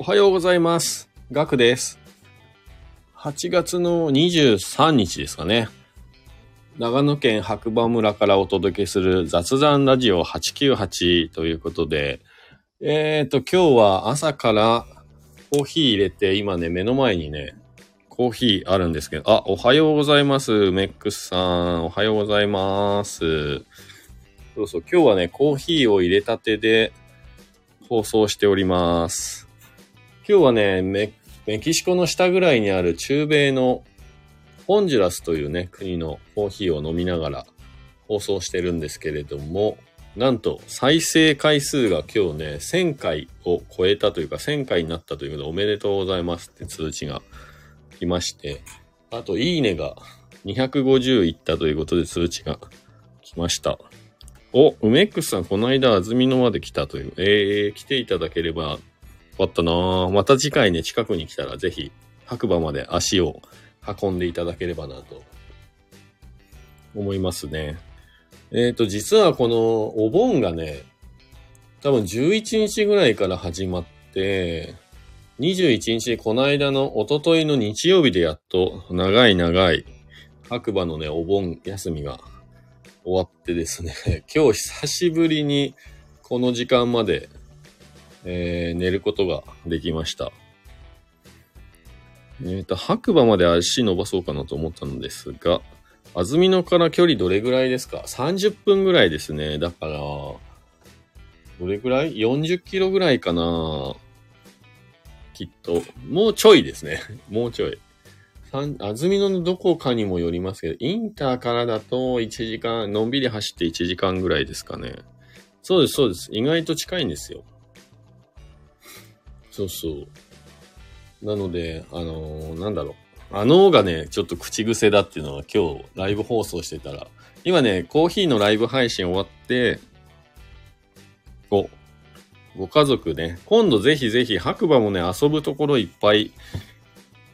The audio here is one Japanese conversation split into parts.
おはようございます。ガクです。8月の23日ですかね。長野県白馬村からお届けする雑談ラジオ898ということで、えーと、今日は朝からコーヒー入れて、今ね、目の前にね、コーヒーあるんですけど、あ、おはようございます。メックスさん、おはようございます。そうそう、今日はね、コーヒーを入れたてで放送しております。今日はねメ、キシコの下ぐらいにある中米のホンジュラスというね、国のコーヒーを飲みながら放送してるんですけれども、なんと再生回数が今日ね、1000回を超えたというか、1000回になったということでおめでとうございますって通知が来まして、あと、いいねが250いったということで通知が来ました。お、梅ックスさん、この間、安曇野まで来たという。えー、来ていただければかったなまた次回ね、近くに来たら、ぜひ、白馬まで足を運んでいただければなと、思いますね。えっ、と、実はこのお盆がね、多分11日ぐらいから始まって、21日、この間の一昨日の日曜日でやっと、長い長い、白馬のね、お盆休みが終わってですね、今日久しぶりにこの時間まで、えー寝ることができました。えっ、と、白馬まで足伸ばそうかなと思ったのですが、安曇野から距離どれぐらいですか ?30 分ぐらいですね。だから、どれぐらい ?40 キロぐらいかなきっと。もうちょいですね。もうちょい。安曇野のどこかにもよりますけど、インターからだと1時間、のんびり走って1時間ぐらいですかね。そうです、そうです。意外と近いんですよ。そうそう。なので、あのーなんだろう。あのがね、ちょっと口癖だっていうのは今日ライブ放送してたら、今ね、コーヒーのライブ配信終わって、ご、ご家族ね、今度ぜひぜひ白馬もね、遊ぶところいっぱい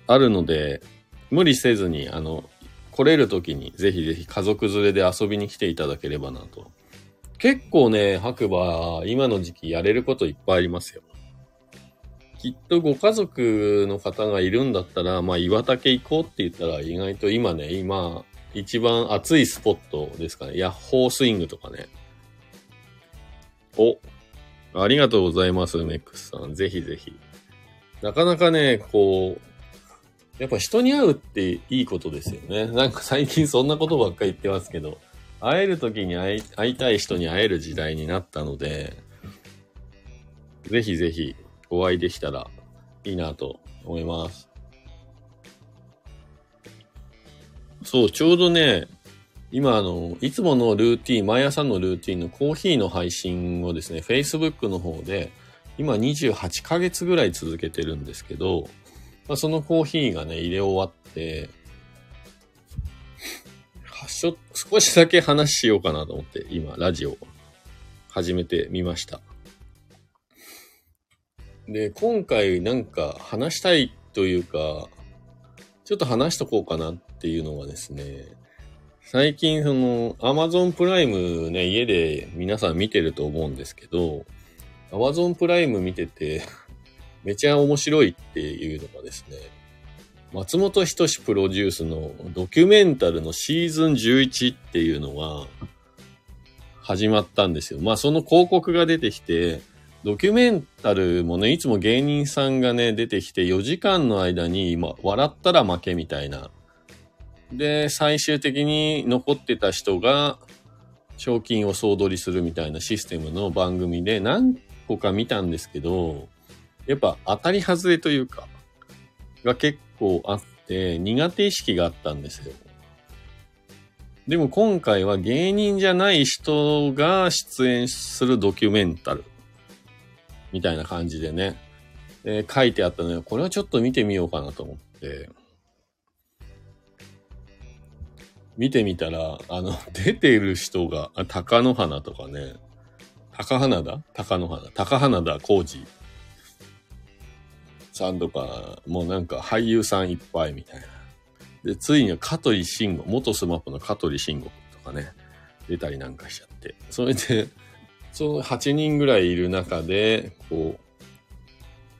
あるので、無理せずに、あの、来れる時にぜひぜひ家族連れで遊びに来ていただければなと。結構ね、白馬、今の時期やれることいっぱいありますよ。きっとご家族の方がいるんだったら、まあ岩竹行こうって言ったら意外と今ね、今、一番熱いスポットですかね。ヤッホースイングとかね。お、ありがとうございます、メックスさん。ぜひぜひ。なかなかね、こう、やっぱ人に会うっていいことですよね。なんか最近そんなことばっかり言ってますけど、会える時に会い会いたい人に会える時代になったので、ぜひぜひお会いできたらいいなと思います。そう、ちょうどね、今あの、いつものルーティン、毎朝のルーティンのコーヒーの配信をですね、Facebook の方で、今28ヶ月ぐらい続けてるんですけど、まあ、そのコーヒーがね、入れ終わって、はしょ少しだけ話しようかなと思って、今、ラジオ始めてみました。で、今回なんか話したいというか、ちょっと話しとこうかなっていうのはですね、最近その Amazon プライムね、家で皆さん見てると思うんですけど、Amazon プライム見てて、めちゃ面白いっていうのがですね、松本人志プロデュースのドキュメンタルのシーズン11っていうのが始まったんですよ。まあその広告が出てきて、ドキュメンタルもね、いつも芸人さんがね、出てきて4時間の間に今、笑ったら負けみたいな。で、最終的に残ってた人が賞金を総取りするみたいなシステムの番組で何個か見たんですけど、やっぱ当たり外れというか、が結構あって、苦手意識があったんですよ。でも今回は芸人じゃない人が出演するドキュメンタル。みたいな感じでね、えー書いてあったので、これはちょっと見てみようかなと思って、見てみたら、あの、出ている人が、あ高野花とかね、高花田？高野花。高花田浩二。さんとか、もうなんか俳優さんいっぱいみたいな。で、ついには香取慎吾、元スマップの香取慎吾とかね、出たりなんかしちゃって。それで、その8人ぐらいいる中で、こう、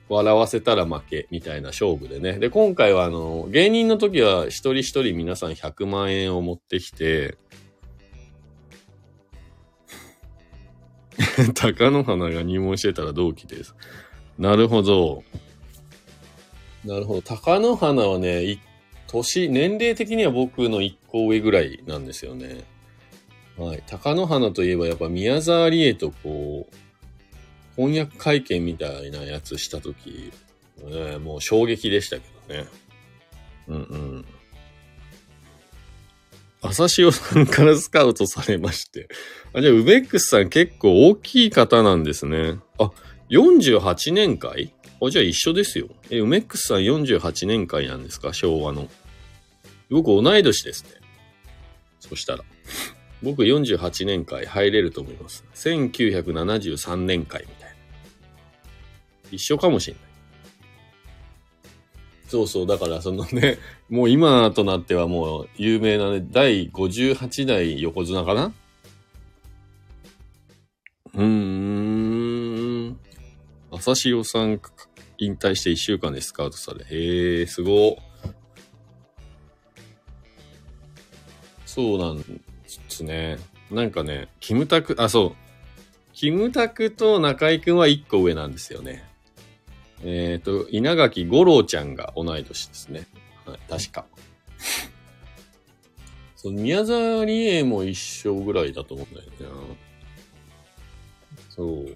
笑わせたら負けみたいな勝負でね。で、今回はあの、芸人の時は一人一人皆さん100万円を持ってきて、鷹の花が入門してたら同期です。なるほど。なるほど。鷹の花はね、年、年齢的には僕の1個上ぐらいなんですよね。はい。鷹の花といえばやっぱ宮沢りえとこう、翻訳会見みたいなやつしたとき、ね、もう衝撃でしたけどね。うんうん。朝潮さんからスカウトされまして。あ、じゃあ、ウベックスさん結構大きい方なんですね。あ、48年会？あ、じゃあ一緒ですよ。え、ウメックスさん48年会なんですか？昭和の。僕同い年ですね。そしたら。僕48年会入れると思います。1973年会みたいな。一緒かもしれない。そうそう、だからそのね、もう今となってはもう有名なね、第58代横綱かなうーん。朝潮さん引退して1週間でスカウトされ。へえ、すご。そうなんですね。なんかね、キムタク、あ、そう。キムタクと中井くんは1個上なんですよね。えっ、ー、と、稲垣吾郎ちゃんが同い年ですね。はい、確か。その宮沢りえも一緒ぐらいだと思うんだよね。そう。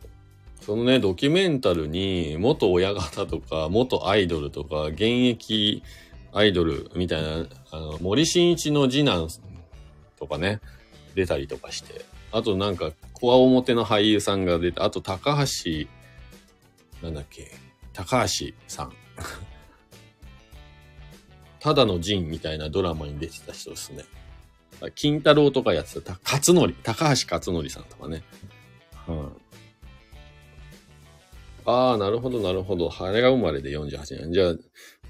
そのね、ドキュメンタルに、元親方とか、元アイドルとか、現役アイドルみたいな、あの、森進一の次男とかね、出たりとかして。あとなんか、コア表の俳優さんが出て、あと高橋、なんだっけ、高橋さん。ただの仁みたいなドラマに出てた人ですね。金太郎とかやってた、勝則、高橋勝則さんとかね。うん。ああ、なるほど、なるほど。早生まれで48年。じゃあ、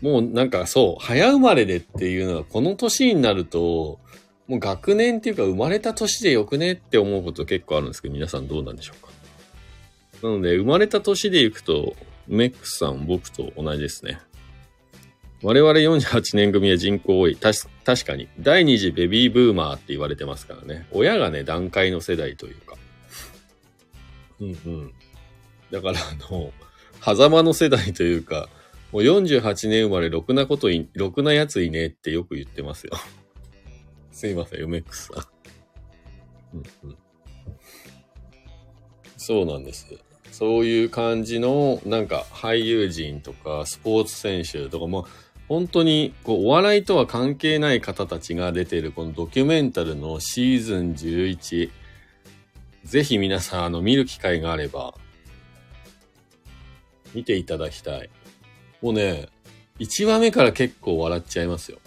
もうなんかそう、早生まれでっていうのは、この年になると、もう学年っていうか生まれた年でよくねって思うこと結構あるんですけど、皆さんどうなんでしょうか。なので、生まれた年で行くと、メックスさん、僕と同じですね。我々48年組は人口多い。たし、確かに。第二次ベビーブーマーって言われてますからね。親がね、段階の世代というか。うんうん。だから、あの、狭間の世代というか、もう48年生まれ、ろくなことい、ろくなやついねってよく言ってますよ。すいません、メックスさん。うん。そうなんです。そういう感じの、なんか俳優陣とかスポーツ選手とかも、本当にこうお笑いとは関係ない方たちが出てるこのドキュメンタルのシーズン11。ぜひ皆さん、あの、見る機会があれば、見ていただきたい。もうね、1話目から結構笑っちゃいますよ。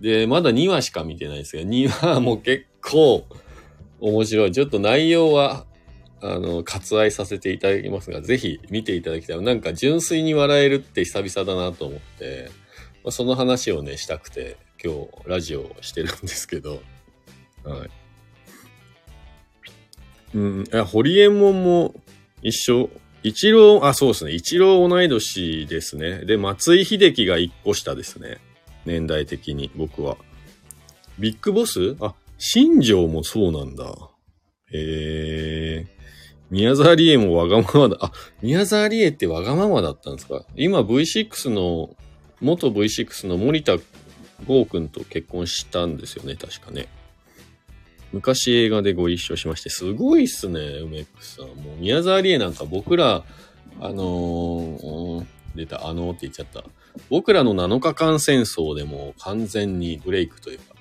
で、まだ2話しか見てないですが、2話も結構面白い。ちょっと内容はあの、割愛させていただきますが、ぜひ見ていただきたい。なんか純粋に笑えるって久々だなと思って、まあ、その話をね、したくて、今日ラジオをしてるんですけど、はい。うん、いや、堀江門も一緒。一郎、あ、そうですね。一郎同い年ですね。で、松井秀喜が一個下ですね。年代的に、僕は。ビッグボス？あ、新庄もそうなんだ。へえ。宮沢りえもわがままだ。あ、宮沢りえってわがままだったんですか？今 V6 の、元 V6 の森田剛くんと結婚したんですよね、確かね。昔映画でご一緒しまして、すごいっすね、梅ックさん。もう宮沢りえなんか僕ら、あのー、出た、あのーって言っちゃった。僕らの7日間戦争でも完全にブレイクというか、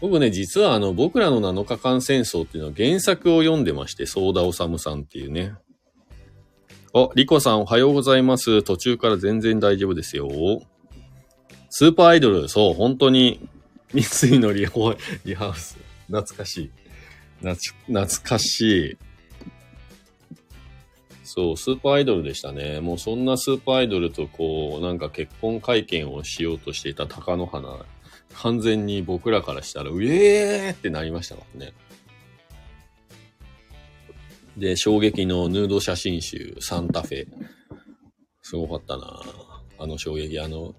僕ね、実はあの、僕らの7日間戦争っていうのは原作を読んでまして、ソーダオサムさんっていうね。あ、リコさんおはようございます。途中から全然大丈夫ですよ。スーパーアイドル、そう、本当に、三井のリホリハウス。懐かしい。懐かしい。そう、スーパーアイドルでしたね。もうそんなスーパーアイドルとこう、なんか結婚会見をしようとしていた貴乃花完全に僕らからしたら、うえーってなりましたからね。で、衝撃のヌード写真集、サンタフェ。すごかったなあの衝撃、あの、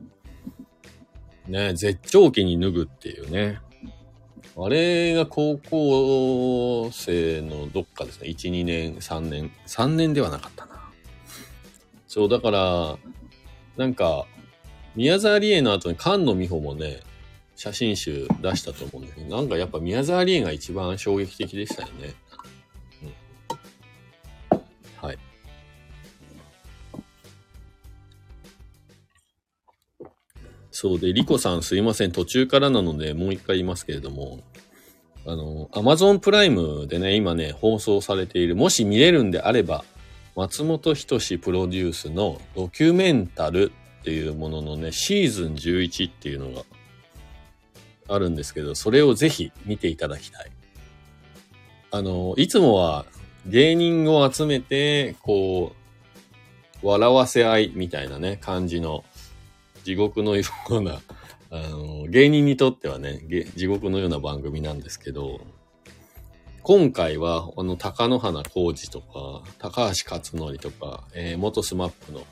ね、絶頂期に脱ぐっていうね。あれが高校生のどっかですね。1、2年、3年。3年ではなかったな。そう、だから、なんか、宮沢りえの後に菅野美穂もね、写真集出したと思うんだけど、なんかやっぱ宮沢りえが一番衝撃的でしたよね。そうで、リコさんすいません。途中からなのでもう一回言いますけれども、あの、アマゾンプライムでね、今ね、放送されている、もし見れるんであれば、松本人志プロデュースのドキュメンタルっていうもののね、シーズン11っていうのがあるんですけど、それをぜひ見ていただきたい。あの、いつもは芸人を集めて、こう、笑わせ合いみたいなね、感じの地獄のような、あの、芸人にとってはね、地獄のような番組なんですけど、今回は、あの、高野花浩二とか、高橋克典とか、えー、元スマップの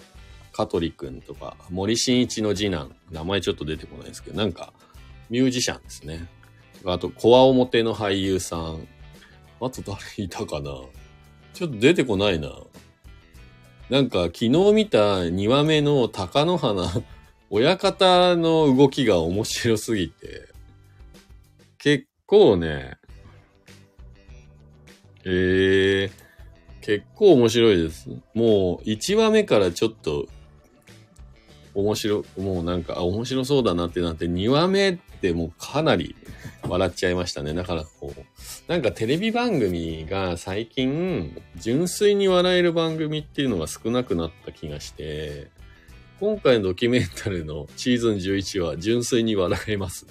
香取くんとか、森進一の次男、名前ちょっと出てこないですけど、なんか、ミュージシャンですね。あと、コア表の俳優さん。あと誰いたかなちょっと出てこないな。なんか、昨日見た2話目の高野花、親方の動きが面白すぎて、結構ね、ええー、結構面白いです。もう、1話目からちょっと、面白、もうなんか、あ、面白そうだなってなって、2話目ってもうかなり笑っちゃいましたね。だからこう、なんかテレビ番組が最近、純粋に笑える番組っていうのが少なくなった気がして、今回のドキュメンタルのシーズン11は純粋に笑えます。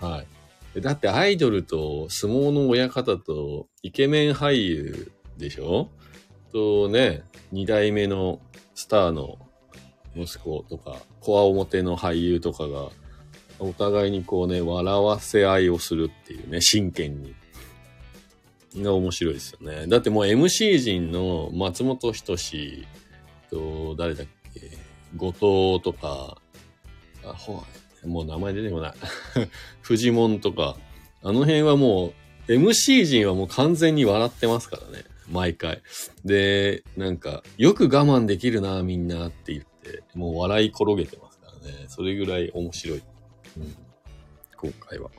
はい。だってアイドルと相撲の親方とイケメン俳優でしょ？とね、二代目のスターの息子とか、コア表の俳優とかがお互いにこうね、笑わせ合いをするっていうね、真剣に。が面白いですよね。だってもう MC 陣の松本人志と、誰だっけ、後藤とか、あ、ほもう名前出てこない。フジモンとか、あの辺はもう、MC 陣はもう完全に笑ってますからね。毎回。で、なんか、よく我慢できるな、みんなって言って、もう笑い転げてますからね。それぐらい面白い。うん、今回は。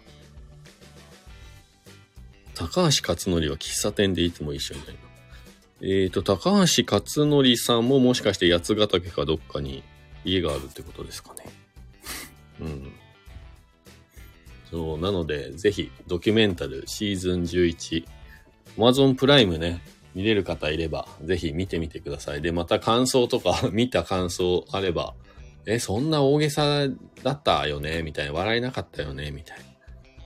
高橋克典は喫茶店でいつも一緒になります。えっ、ー、と、高橋克典さんももしかして八ヶ岳かどっかに家があるってことですかね。うん。そう、なので、ぜひ、ドキュメンタルシーズン11、Amazon プライムね、見れる方いれば、ぜひ見てみてください。で、また感想とか、見た感想あれば、え、そんな大げさだったよね？みたいな。笑えなかったよね？みたいな。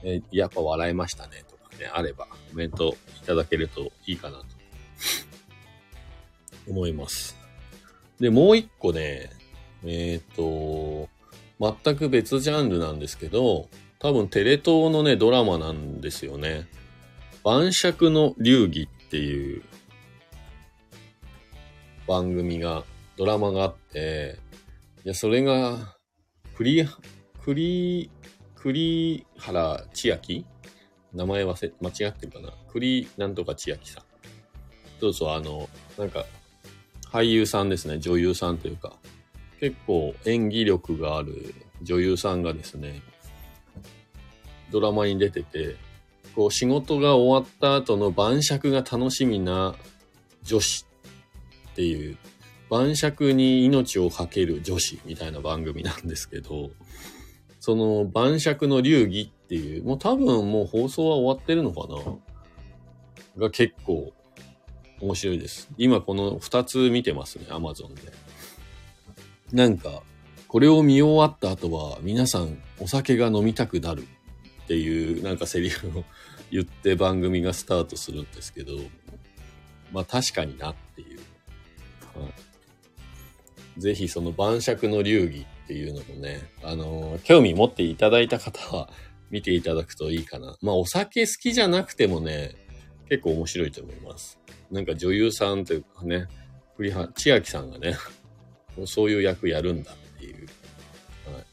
え、やっぱ笑えましたね？とかね、あれば、コメントいただけるといいかなと 思います。で、もう一個ね、えっ、ー、と、全く別ジャンルなんですけど、多分テレ東のね、ドラマなんですよね。晩酌の流儀っていう番組が、ドラマがあって、いや、それが、栗、栗、栗原千秋？名前忘れ、間違ってるかな？栗なんとか千秋さん。そうそう、あの、なんか、俳優さんですね、女優さんというか、結構演技力がある女優さんがですね、ドラマに出てて、こう仕事が終わった後の晩酌が楽しみな女子っていう晩酌に命を懸ける女子みたいな番組なんですけど、その晩酌の流儀っていう、もう多分もう放送は終わってるのかな？が結構面白いです。今この2つ見てますね、Amazon で。なんか、これを見終わった後は皆さんお酒が飲みたくなるっていうなんかセリフを言って番組がスタートするんですけど、まあ確かになっていう。はいぜひその晩酌の流儀っていうのもね、あのー、興味持っていただいた方は見ていただくといいかな。まあお酒好きじゃなくてもね、結構面白いと思います。なんか女優さんというかね、栗原千秋さんがね、そういう役やるんだっていう。はい。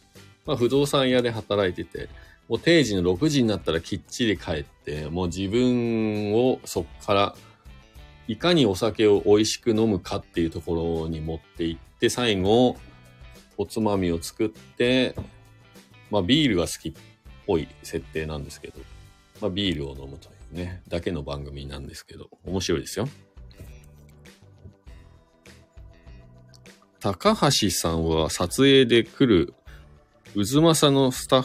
まあ、不動産屋で働いてて、もう定時の6時になったらきっちり帰って、もう自分をそっから、いかにお酒を美味しく飲むかっていうところに持っていって、最後、おつまみを作って、まあビールが好きっぽい設定なんですけど、まあビールを飲むというね、だけの番組なんですけど、面白いですよ。高橋さんは撮影で来る渦政のスタ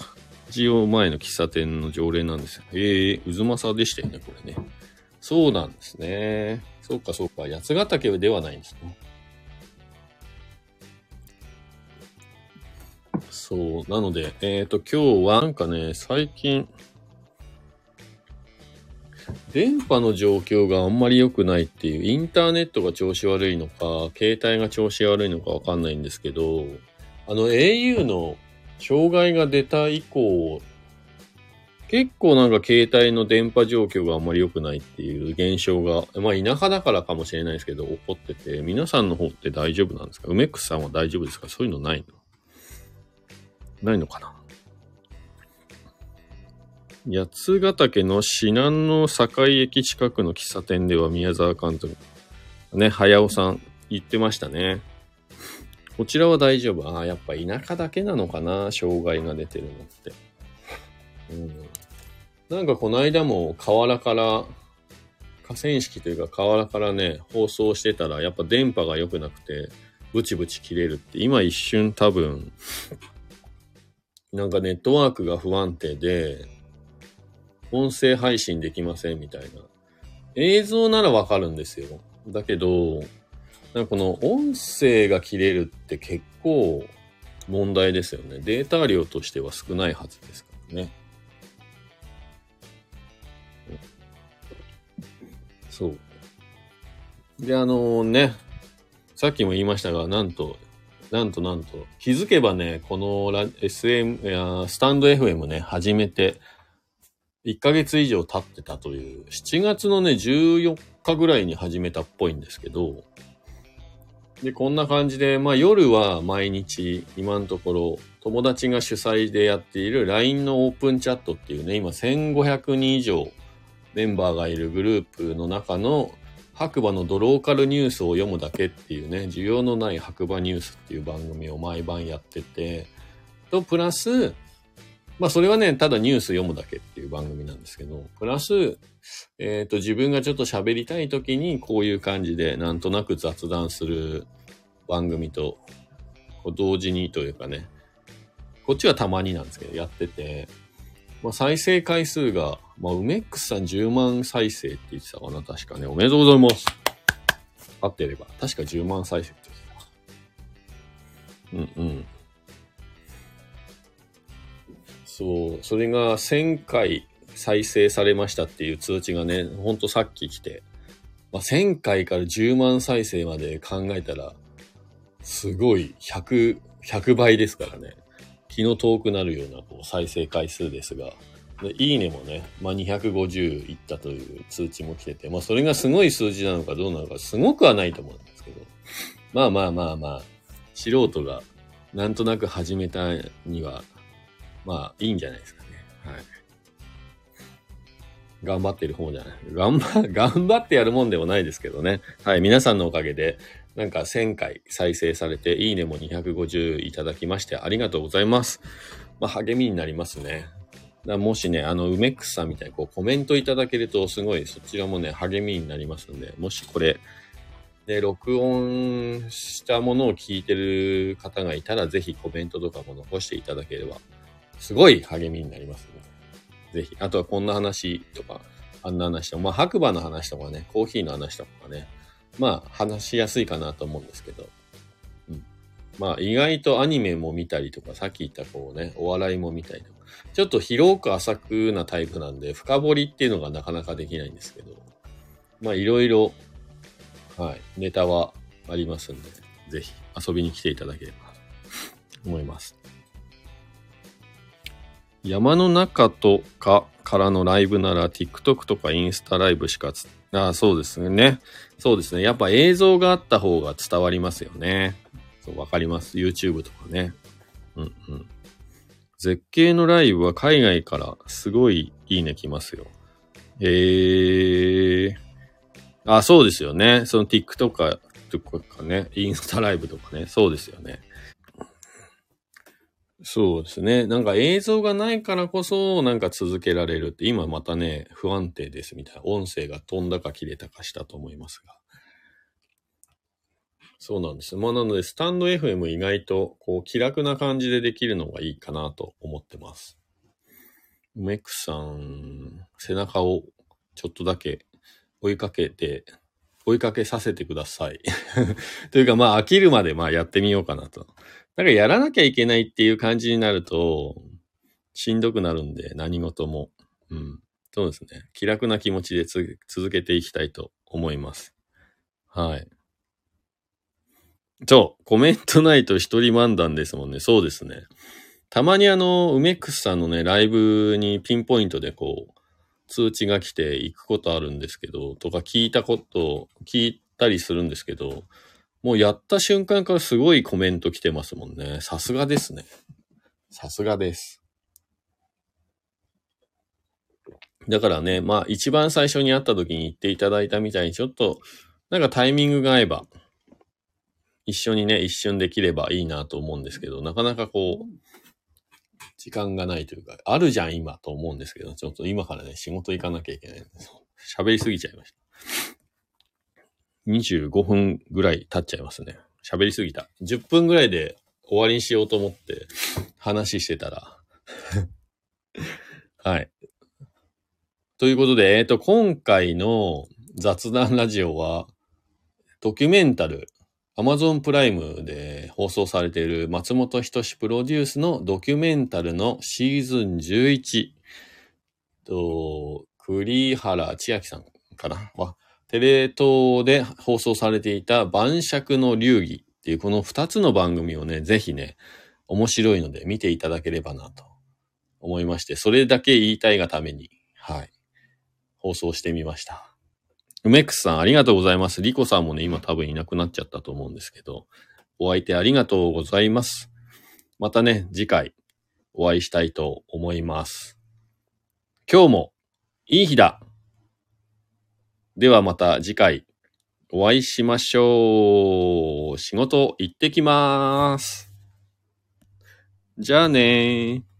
ジオ前の喫茶店の常連なんですよ。ええ渦政でしたよね、これね。そうなんですね。そうか、そうか。八ヶ岳ではないんですね。そう。なので、えっ、と、今日はなんかね、最近、電波の状況があんまり良くないっていう、インターネットが調子悪いのか、携帯が調子悪いのかわかんないんですけど、あの au の障害が出た以降、結構なんか携帯の電波状況があんまり良くないっていう現象が、まあ田舎だからかもしれないですけど、起こってて、皆さんの方って大丈夫なんですか？梅クさんは大丈夫ですか？そういうのないの？ないのかな？八ヶ岳の至南の境駅近くの喫茶店では宮沢監督、ね、早尾さん言ってましたね。こちらは大丈夫？ああ、やっぱ田舎だけなのかな？障害が出てるのって。うん。なんかこの間も河原から、河川敷というか河原からね、放送してたらやっぱ電波が良くなくて、ブチブチ切れるって、今一瞬多分、なんかネットワークが不安定で、音声配信できませんみたいな。映像ならわかるんですよ。だけど、なんかこの音声が切れるって結構問題ですよね。データ量としては少ないはずですからね。そう。で、あのね、さっきも言いましたが、なんと、なんとなんと、気づけばね、このラ SM、スタンド FM ね、始めて、1ヶ月以上経ってたという、7月のね、14日ぐらいに始めたっぽいんですけど、で、こんな感じで、まあ夜は毎日、今のところ、友達が主催でやっている LINE のオープンチャットっていうね、今1500人以上メンバーがいるグループの中の白馬のドローカルニュースを読むだけっていうね、需要のない白馬ニュースっていう番組を毎晩やってて、と、プラス、まあそれはね、ただニュース読むだけっていう番組なんですけど、プラス、えっ、と、自分がちょっと喋りたい時にこういう感じでなんとなく雑談する番組と、こう同時にというかね、こっちはたまになんですけど、やってて、まあ再生回数が、まあ、梅ックスさん10万再生って言ってたかな、確かね。おめでとうございます。合ってれば。確か10万再生って言ってた。うんうん。そう、それが1000回再生されましたっていう通知がね、ほんとさっき来て、まあ、1000回から10万再生まで考えたら、すごい100、100倍ですからね。気の遠くなるようなこう再生回数ですが、でいいねもね、まあ、250いったという通知も来てて、まあそれがすごい数字なのかどうなのか、すごくはないと思うんですけど、まあまあまあまあ、素人がなんとなく始めたには、まあいいんじゃないですかね。はい。頑張ってる方じゃない。頑張、頑張ってやるもんでもないですけどね。はい。皆さんのおかげで、なんか1000回再生されて、いいねも250いただきまして、ありがとうございます。まあ励みになりますね。だもしね、あの、梅ックスさんみたいにこうコメントいただけると、すごいそちらもね、励みになりますんで、もしこれ、で、録音したものを聞いてる方がいたら、ぜひコメントとかも残していただければ、すごい励みになりますので、ぜひ、あとはこんな話とか、あんな話とか、まあ白馬の話とかね、コーヒーの話とかね、まあ話しやすいかなと思うんですけど、うん。まあ意外とアニメも見たりとか、さっき言ったこうね、お笑いも見たりとか、ちょっと広く浅くなタイプなんで、深掘りっていうのがなかなかできないんですけど、まあいろいろ、はい、ネタはありますんで、ぜひ遊びに来ていただければと思います。山の中とかからのライブなら TikTok とかインスタライブしかつ、あそうですね。そうですね。やっぱ映像があった方が伝わりますよね。そうわかります。YouTube とかね。うんうん。絶景のライブは海外からすごいいいね来ますよ。へえー。あ、そうですよね。その TikTok とかね、インスタライブとかね。そうですよね。そうですね。なんか映像がないからこそ、なんか続けられるって、今またね、不安定ですみたいな。音声が飛んだか切れたかしたと思いますが。そうなんです。まあなので、スタンド FM 意外と、こう、気楽な感じでできるのがいいかなと思ってます。メックさん、背中をちょっとだけ追いかけて、追いかけさせてください。というか、まあ、飽きるまで、まあ、やってみようかなと。なんか、やらなきゃいけないっていう感じになると、しんどくなるんで、何事も。うん。そうですね。気楽な気持ちで続けていきたいと思います。はい。そう、コメントないと一人漫談ですもんね。そうですね。たまにあの、梅ックスさんのね、ライブにピンポイントでこう、通知が来て行くことあるんですけど、とか聞いたこと、聞いたりするんですけど、もうやった瞬間からすごいコメント来てますもんね。さすがですね。さすがです。だからね、まあ一番最初に会った時に言っていただいたみたいにちょっと、なんかタイミングが合えば、一緒にね、一瞬できればいいなと思うんですけど、なかなかこう、時間がないというか、あるじゃん今と思うんですけど、ちょっと今からね、仕事行かなきゃいけないんで、喋りすぎちゃいました。25分ぐらい経っちゃいますね。喋りすぎた。10分ぐらいで終わりにしようと思って話してたら。はい。ということで、えっ、と、今回の雑談ラジオは、ドキュメンタル、Amazon プライムで放送されている松本人志プロデュースのドキュメンタルのシーズン11と、栗原千秋さんかな？は、テレ東で放送されていた晩酌の流儀っていうこの2つの番組をね、ぜひね、面白いので見ていただければなと思いまして、それだけ言いたいがために、はい、放送してみました。梅ックスさんありがとうございます。リコさんもね、今多分いなくなっちゃったと思うんですけど、お相手ありがとうございます。またね、次回お会いしたいと思います。今日もいい日だではまた次回お会いしましょう。仕事行ってきまーす。じゃあねー。